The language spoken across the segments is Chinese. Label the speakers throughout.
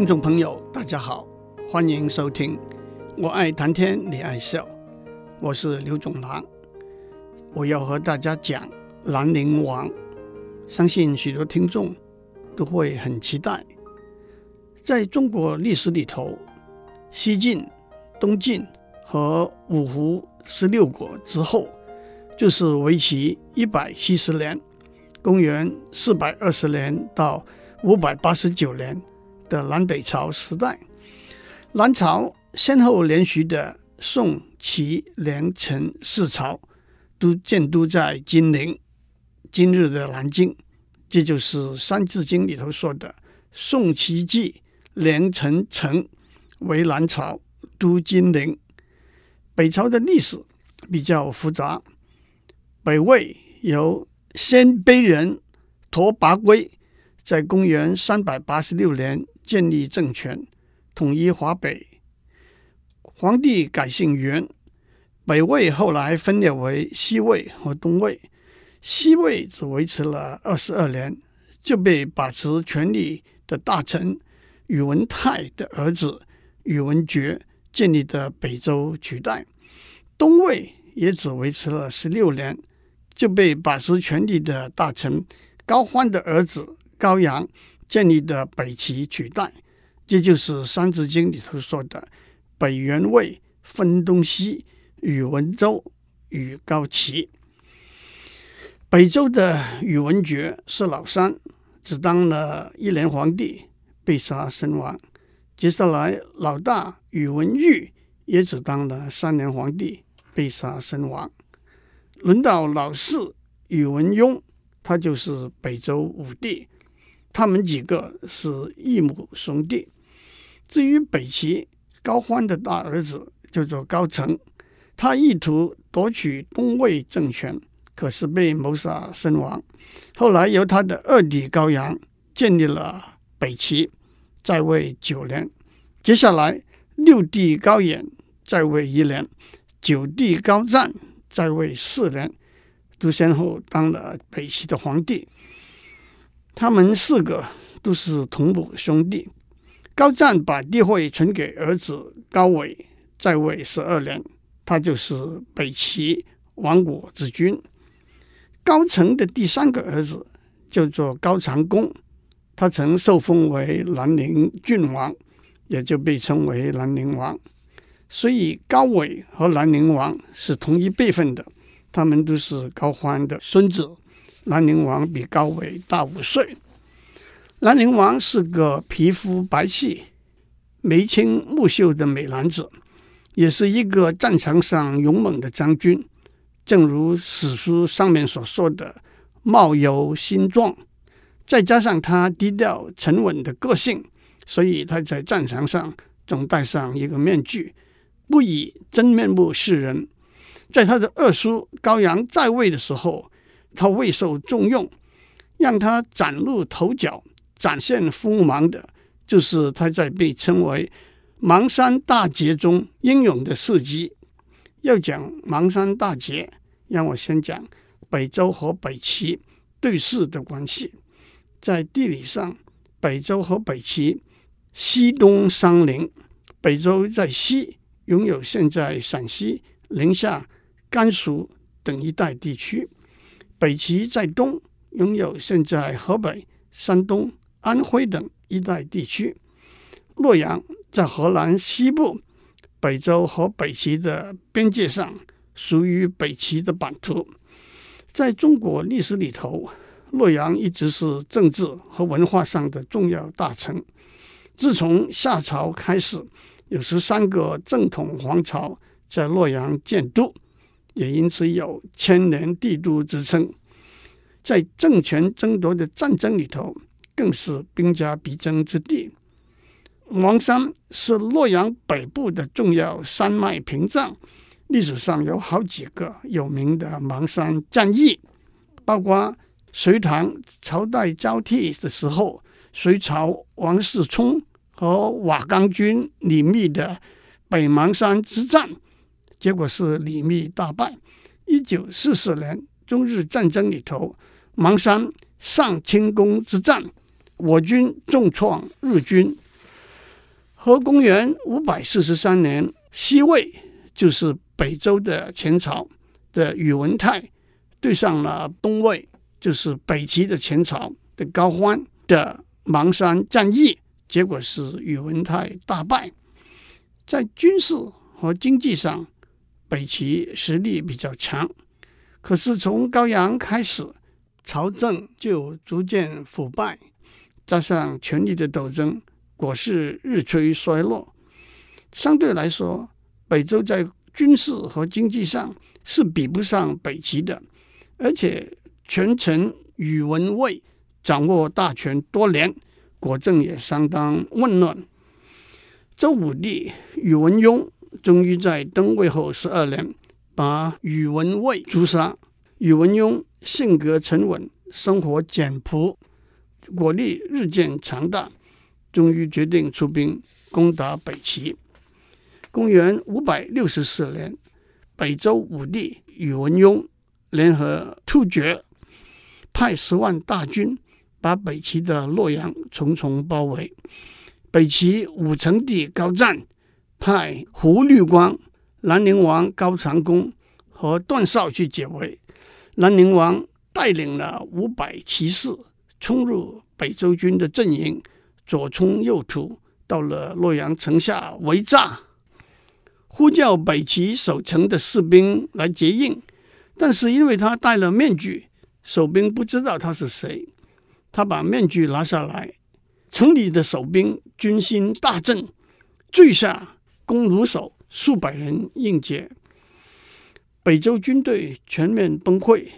Speaker 1: 听众朋友，大家好，欢迎收听。我爱谈天，你爱笑，我是刘总郎。我要和大家讲兰陵王，相信许多听众都会很期待。在中国历史里头，西晋、东晋和五胡十六国之后，就是为期一百七十年，公元四百二十年到五百八十九年的南北朝时代。南朝先后连续的宋、齐、梁、陈四朝，都建都在金陵，今日的南京。这就是《三字经》里头说的“宋齐继，梁陈陈，为南朝，都金陵”。北朝的历史比较复杂。北魏由鲜卑人拓跋圭在公元三百八十六年建立政权，统一华北。皇帝改姓元。北魏后来分裂为西魏和东魏。西魏只维持了二十二年，就被把持权力的大臣宇文泰的儿子宇文觉建立的北周取代。东魏也只维持了十六年。就被把持权力的大臣高欢的儿子高阳建立的北齐取代，这就是《三字经》里头说的“北元魏分东西，宇文周与高齐”。北周的宇文觉是老三，只当了一年皇帝，被杀身亡。接下来，老大宇文毓也只当了三年皇帝，被杀身亡。轮到老四宇文邕，他就是北周武帝。他们几个是异母兄弟。至于北齐，高欢的大儿子叫做高澄，他意图夺取东魏政权，可是被谋杀身亡。后来由他的二弟高阳建立了北齐，在位九年。接下来六弟高演在位一年，九弟高湛。在位四年，都先后当了北齐的皇帝。他们四个都是同母兄弟。高湛把帝位传给儿子高纬，在位十二年，他就是北齐亡国之君。高澄的第三个儿子叫做高长恭，他曾受封为兰陵郡王，也就被称为兰陵王。所以高纬和兰陵王是同一辈分的，他们都是高欢的孙子。兰陵王比高纬大五岁。兰陵王是个皮肤白皙、眉清目秀的美男子，也是一个战场上勇猛的将军。正如史书上面所说的，貌由心壮，再加上他低调沉稳的个性，所以他在战场上总戴上一个面具。不以真面目示人。在他的二叔高阳在位的时候，他未受重用，让他崭露头角、展现锋芒的，就是他在被称为邙山大捷中英勇的事迹。要讲邙山大捷，让我先讲北周和北齐对峙的关系。在地理上，北周和北齐西东相邻，北周在西。拥有现在陕西、宁夏、甘肃等一带地区，北齐在东，拥有现在河北、山东、安徽等一带地区。洛阳在河南西部，北周和北齐的边界上，属于北齐的版图。在中国历史里头，洛阳一直是政治和文化上的重要大城。自从夏朝开始。有十三个正统皇朝在洛阳建都，也因此有千年帝都之称。在政权争夺的战争里头，更是兵家必争之地。邙山是洛阳北部的重要山脉屏障，历史上有好几个有名的邙山战役，包括隋唐朝代交替的时候，隋朝王世充。和瓦岗军李密的北邙山之战，结果是李密大败。一九四四年中日战争里头，邙山上清宫之战，我军重创日军。和公元五百四十三年，西魏就是北周的前朝的宇文泰对上了东魏，就是北齐的前朝的高欢的邙山战役，结果是宇文泰大败。在军事和经济上，北齐实力比较强，可是从高阳开始，朝政就逐渐腐败，加上权力的斗争。国势日趋衰落，相对来说，北周在军事和经济上是比不上北齐的，而且权臣宇文卫掌握大权多年，国政也相当混乱。周武帝宇文邕终于在登位后十二年把宇文蔚诛杀。宇文邕性格沉稳，生活简朴，国力日渐强大。终于决定出兵攻打北齐。公元五百六十四年，北周武帝宇文邕联合突厥，派十万大军把北齐的洛阳重重包围。北齐武成帝高湛派胡律光、兰陵王高长恭和段绍去解围。兰陵王带领了五百骑士冲入北周军的阵营。左冲右突，到了洛阳城下围栅，呼叫北齐守城的士兵来接应，但是因为他戴了面具，守兵不知道他是谁。他把面具拿下来，城里的守兵军心大振，坠下弓弩手数百人应接。北周军队全面崩溃，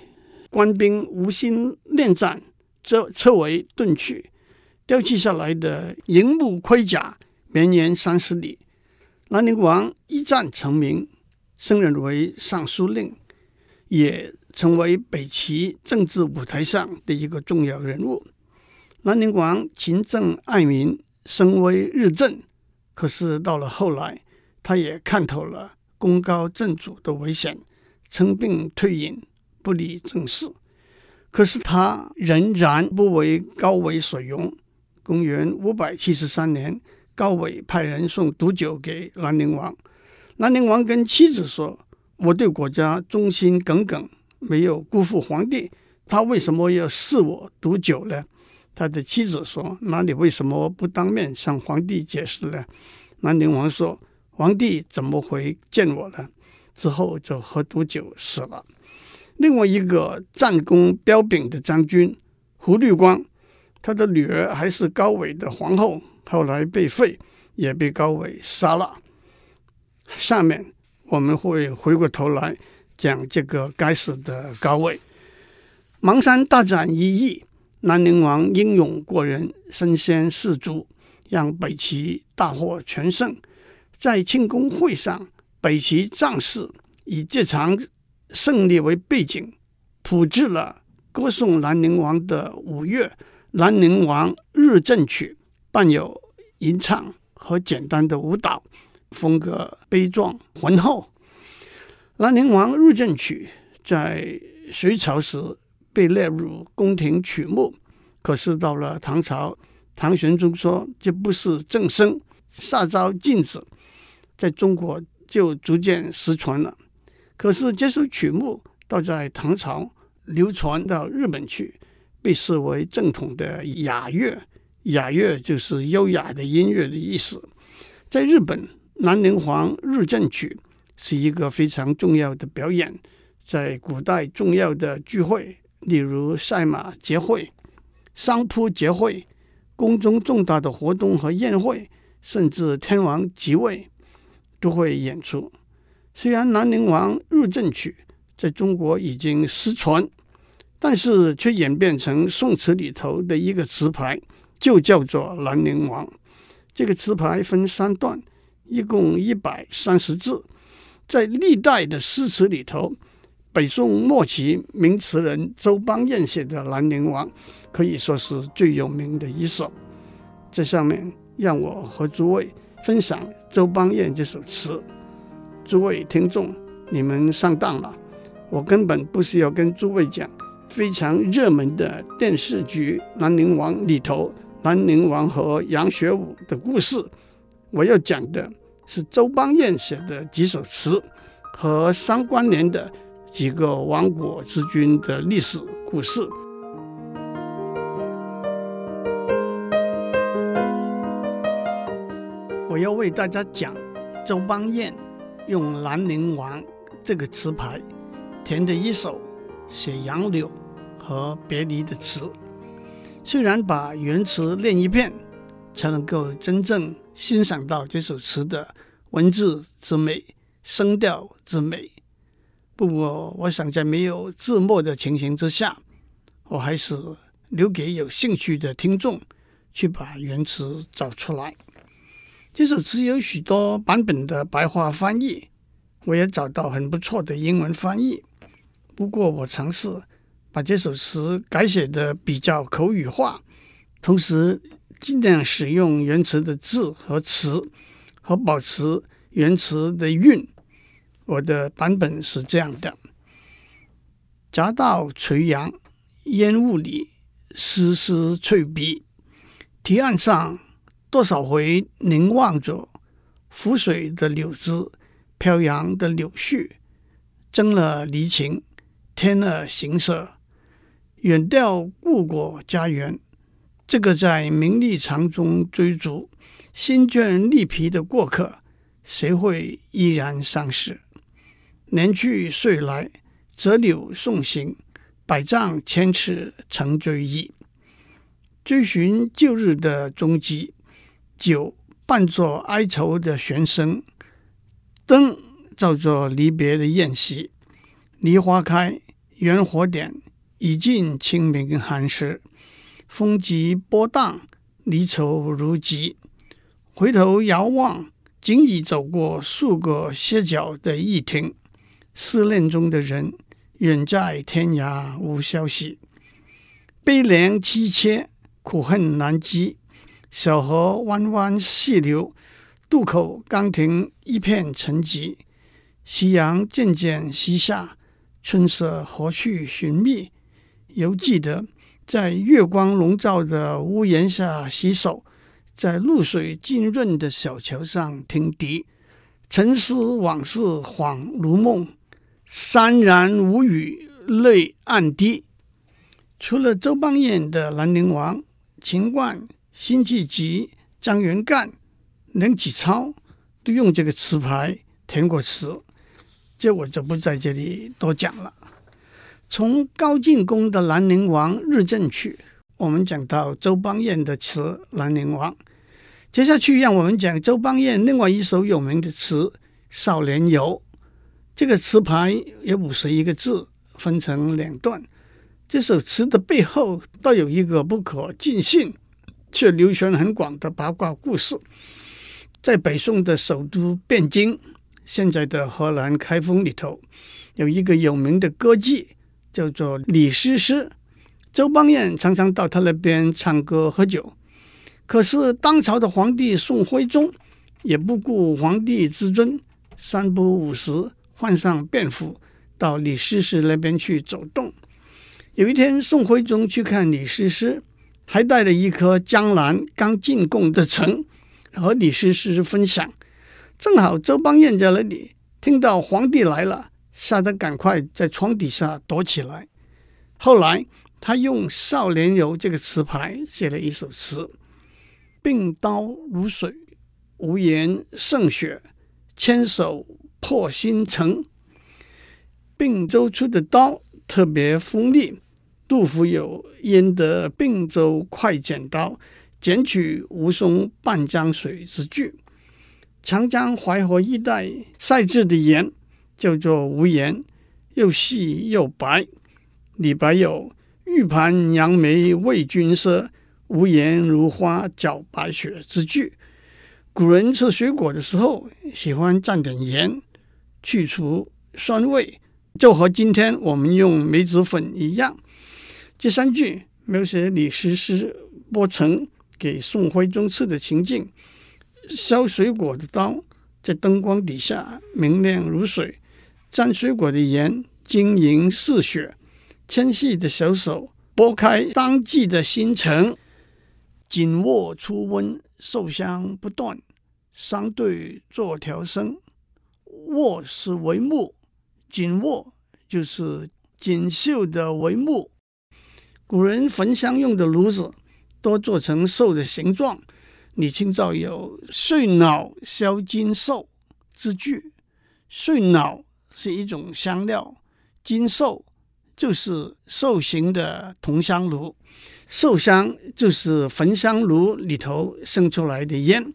Speaker 1: 官兵无心恋战，则撤围遁去。丢弃下来的银木盔甲绵延三十里。兰陵王一战成名，升任为尚书令，也成为北齐政治舞台上的一个重要人物。兰陵王勤政爱民，声威日振。可是到了后来，他也看透了功高震主的危险，称病退隐，不理政事。可是他仍然不为高纬所容。公元五百七十三年，高纬派人送毒酒给兰陵王。兰陵王跟妻子说：“我对国家忠心耿耿，没有辜负皇帝。他为什么要赐我毒酒呢？”他的妻子说：“那你为什么不当面向皇帝解释呢？”兰陵王说：“皇帝怎么会见我呢？”之后就喝毒酒死了。另外一个战功彪炳的将军胡律光。他的女儿还是高纬的皇后，后来被废，也被高纬杀了。下面我们会回过头来讲这个该死的高纬。邙山大战一役，兰陵王英勇过人，身先士卒，让北齐大获全胜。在庆功会上，北齐将士以这场胜利为背景，谱制了歌颂兰陵王的舞乐。《兰陵王日正曲》伴有吟唱和简单的舞蹈，风格悲壮浑厚。《兰陵王日正曲》在隋朝时被列入宫廷曲目，可是到了唐朝，唐玄宗说这不是正声，下诏禁止，在中国就逐渐失传了。可是这首曲目倒在唐朝流传到日本去。被视为正统的雅乐，雅乐就是优雅的音乐的意思。在日本，《兰陵王日正曲》是一个非常重要的表演，在古代重要的聚会，例如赛马节会、商铺结会、宫中重大的活动和宴会，甚至天王即位，都会演出。虽然《兰陵王入阵曲》在中国已经失传。但是却演变成宋词里头的一个词牌，就叫做《兰陵王》。这个词牌分三段，一共一百三十字。在历代的诗词里头，北宋末期名词人周邦彦写的《兰陵王》可以说是最有名的一首。这上面让我和诸位分享周邦彦这首词。诸位听众，你们上当了，我根本不需要跟诸位讲。非常热门的电视剧《兰陵王》里头，兰陵王和杨学武的故事，我要讲的是周邦彦写的几首词和相关联的几个亡国之君的历史故事。我要为大家讲周邦彦用《兰陵王》这个词牌填的一首写杨柳和别离的词。虽然把原词练一遍，才能够真正欣赏到这首词的文字之美、声调之美。不过，我想在没有字幕的情形之下，我还是留给有兴趣的听众去把原词找出来。这首词有许多版本的白话翻译，我也找到很不错的英文翻译。不过，我尝试。把这首词改写的比较口语化，同时尽量使用原词的字和词，和保持原词的韵。我的版本是这样的：夹道垂杨，烟雾里丝丝翠鼻。堤岸上多少回凝望着浮水的柳枝，飘扬的柳絮，增了离情，添了形色。远吊故国家园，这个在名利场中追逐、心倦力疲的过客，谁会依然相识？年去岁来，折柳送行，百丈千尺成追忆。追寻旧日的踪迹，酒伴作哀愁的弦声，灯照作离别的宴席。梨花开，圆火点。已尽清明寒食，风急波荡，离愁如急。回头遥望，仅已走过数个歇脚的驿亭。思念中的人，远在天涯无消息。悲凉凄切，苦恨难讥。小河弯弯细流，渡口刚停，一片沉寂。夕阳渐渐西下，春色何去寻觅？犹记得在月光笼罩的屋檐下洗手，在露水浸润的小桥上听笛，沉思往事恍如梦，潸然无语泪暗滴。除了周邦彦的《兰陵王》，秦观、辛弃疾、张元干、梁启超都用这个词牌填过词，这我就不在这里多讲了。从高进公的《兰陵王日正曲》，我们讲到周邦彦的词《兰陵王》，接下去让我们讲周邦彦另外一首有名的词《少年游》。这个词牌有五十一个字，分成两段。这首词的背后倒有一个不可尽信却流传很广的八卦故事。在北宋的首都汴京，现在的河南开封里头，有一个有名的歌妓。叫做李师师，周邦彦常常到他那边唱歌喝酒。可是当朝的皇帝宋徽宗也不顾皇帝之尊，三不五时换上便服到李师师那边去走动。有一天，宋徽宗去看李师师，还带了一颗江南刚进贡的橙和李师师分享。正好周邦彦在那里听到皇帝来了。吓得赶快在床底下躲起来。后来他用《少年游》这个词牌写了一首词：“病刀如水，无言胜雪，牵手破新城。”并州出的刀特别锋利。杜甫有“焉得并州快剪刀，剪取吴淞半江水”之句。长江淮河一带晒制的盐。叫做无盐，又细又白。李白有“玉盘杨梅为君赊，无盐如花搅白雪”之句。古人吃水果的时候喜欢蘸点盐，去除酸味，就和今天我们用梅子粉一样。这三句描写李师师剥橙给宋徽宗吃的情景。削水果的刀在灯光底下明亮如水。蘸水果的盐晶莹似雪，纤细的小手剥开当季的新橙，紧握初温，麝香不断。商队做调声，卧是帷幕，锦卧就是锦绣的帷幕。古人焚香用的炉子多做成兽的形状，李清照有“岁脑销金兽”之句。岁脑是一种香料，金兽就是兽形的铜香炉，兽香就是焚香炉里头生出来的烟。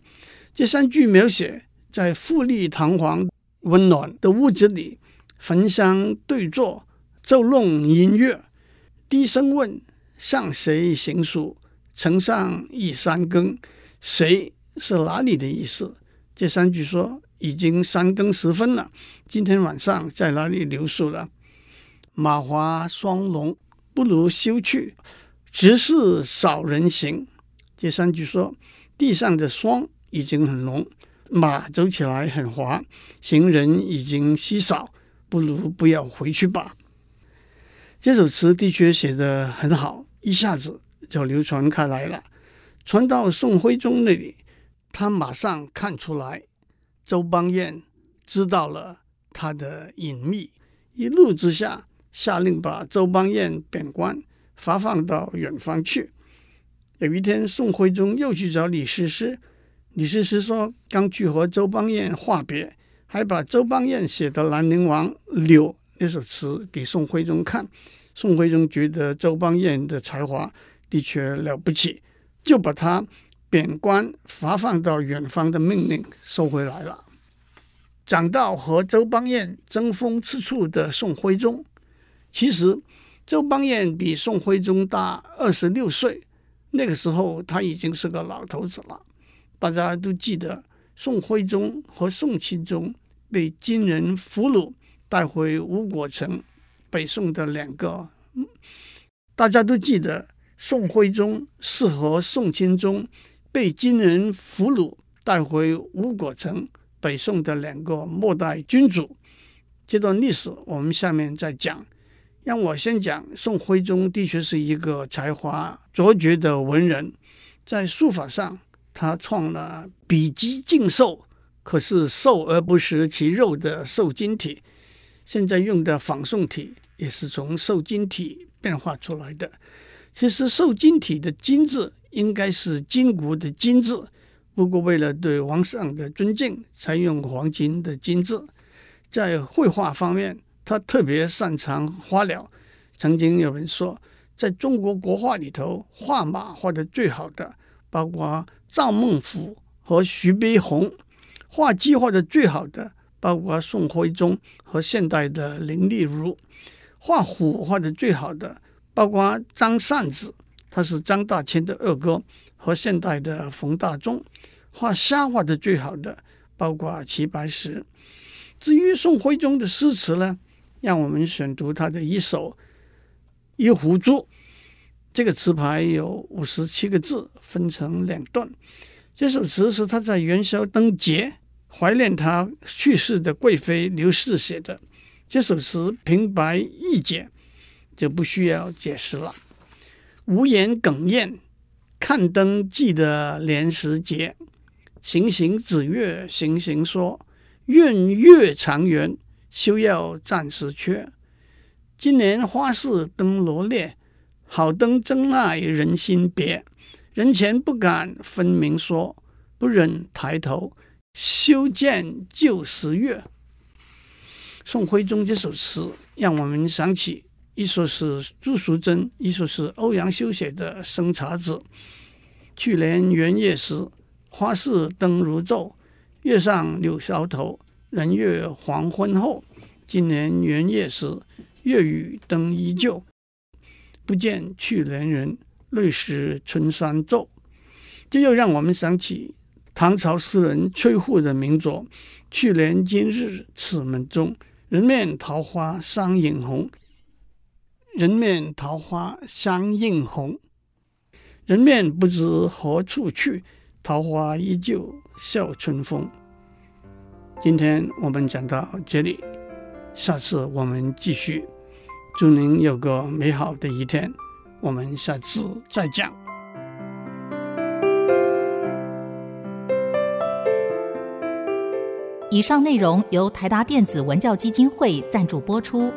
Speaker 1: 这三句描写在富丽堂皇、温暖的屋子里，焚香对坐，奏弄音乐，低声问向谁行书？城上一三更，谁是哪里的意思？这三句说已经三更时分了，今天晚上在哪里留宿了？马华双龙不如休去，直是少人行。这三句说地上的霜。已经很浓，马走起来很滑，行人已经稀少，不如不要回去吧。这首词的确写得很好，一下子就流传开来了，传到宋徽宗那里，他马上看出来周邦彦知道了他的隐秘，一怒之下下令把周邦彦贬官，发放到远方去。有一天，宋徽宗又去找李师师。李师师说：“刚去和周邦彦话别，还把周邦彦写的《兰陵王柳》那首词给宋徽宗看。宋徽宗觉得周邦彦的才华的确了不起，就把他贬官发放到远方的命令收回来了。讲到和周邦彦争风吃醋的宋徽宗，其实周邦彦比宋徽宗大二十六岁，那个时候他已经是个老头子了。”大家都记得宋徽宗和宋钦宗被金人俘虏带回吴国城，北宋的两个。大家都记得宋徽宗是和宋钦宗被金人俘虏带回吴国城，北宋的两个末代君主。这段历史我们下面再讲。让我先讲宋徽宗的确是一个才华卓绝的文人，在书法上。他创了笔迹劲瘦，可是瘦而不食其肉的瘦金体。现在用的仿宋体也是从瘦金体变化出来的。其实瘦金体的“金”字应该是筋骨的“筋”字，不过为了对王上的尊敬，才用黄金的“金”字。在绘画方面，他特别擅长花鸟。曾经有人说，在中国国画里头，画马画的最好的，包括。赵孟頫和徐悲鸿画鸡画的最好的，包括宋徽宗和现代的林立如；画虎画的最好的，包括张善子，他是张大千的二哥，和现代的冯大中；画虾画的最好的，包括齐白石。至于宋徽宗的诗词呢，让我们选读他的一首《一壶珠》。这个词牌有五十七个字，分成两段。这首词是他在元宵灯节怀念他去世的贵妃刘氏写的。这首词平白易解，就不需要解释了。无言哽咽，看灯记得年时节。行行止月行行说，愿月长圆，休要暂时缺。今年花市灯罗列。好灯真耐人心别，人前不敢分明说，不忍抬头，休见旧时月。宋徽宗这首词让我们想起，一说是朱淑珍，一说是欧阳修写的《生查子》。去年元月时，花市灯如昼，月上柳梢头，人月黄昏后。今年元月时，月与灯依旧。不见去年人，泪湿春衫皱。这又让我们想起唐朝诗人崔护的名作：“去年今日此门中，人面桃花相映红。人面桃花相映红，人面不知何处去，桃花依旧笑春风。”今天我们讲到这里，下次我们继续。祝您有个美好的一天，我们下次再讲。
Speaker 2: 以上内容由台达电子文教基金会赞助播出。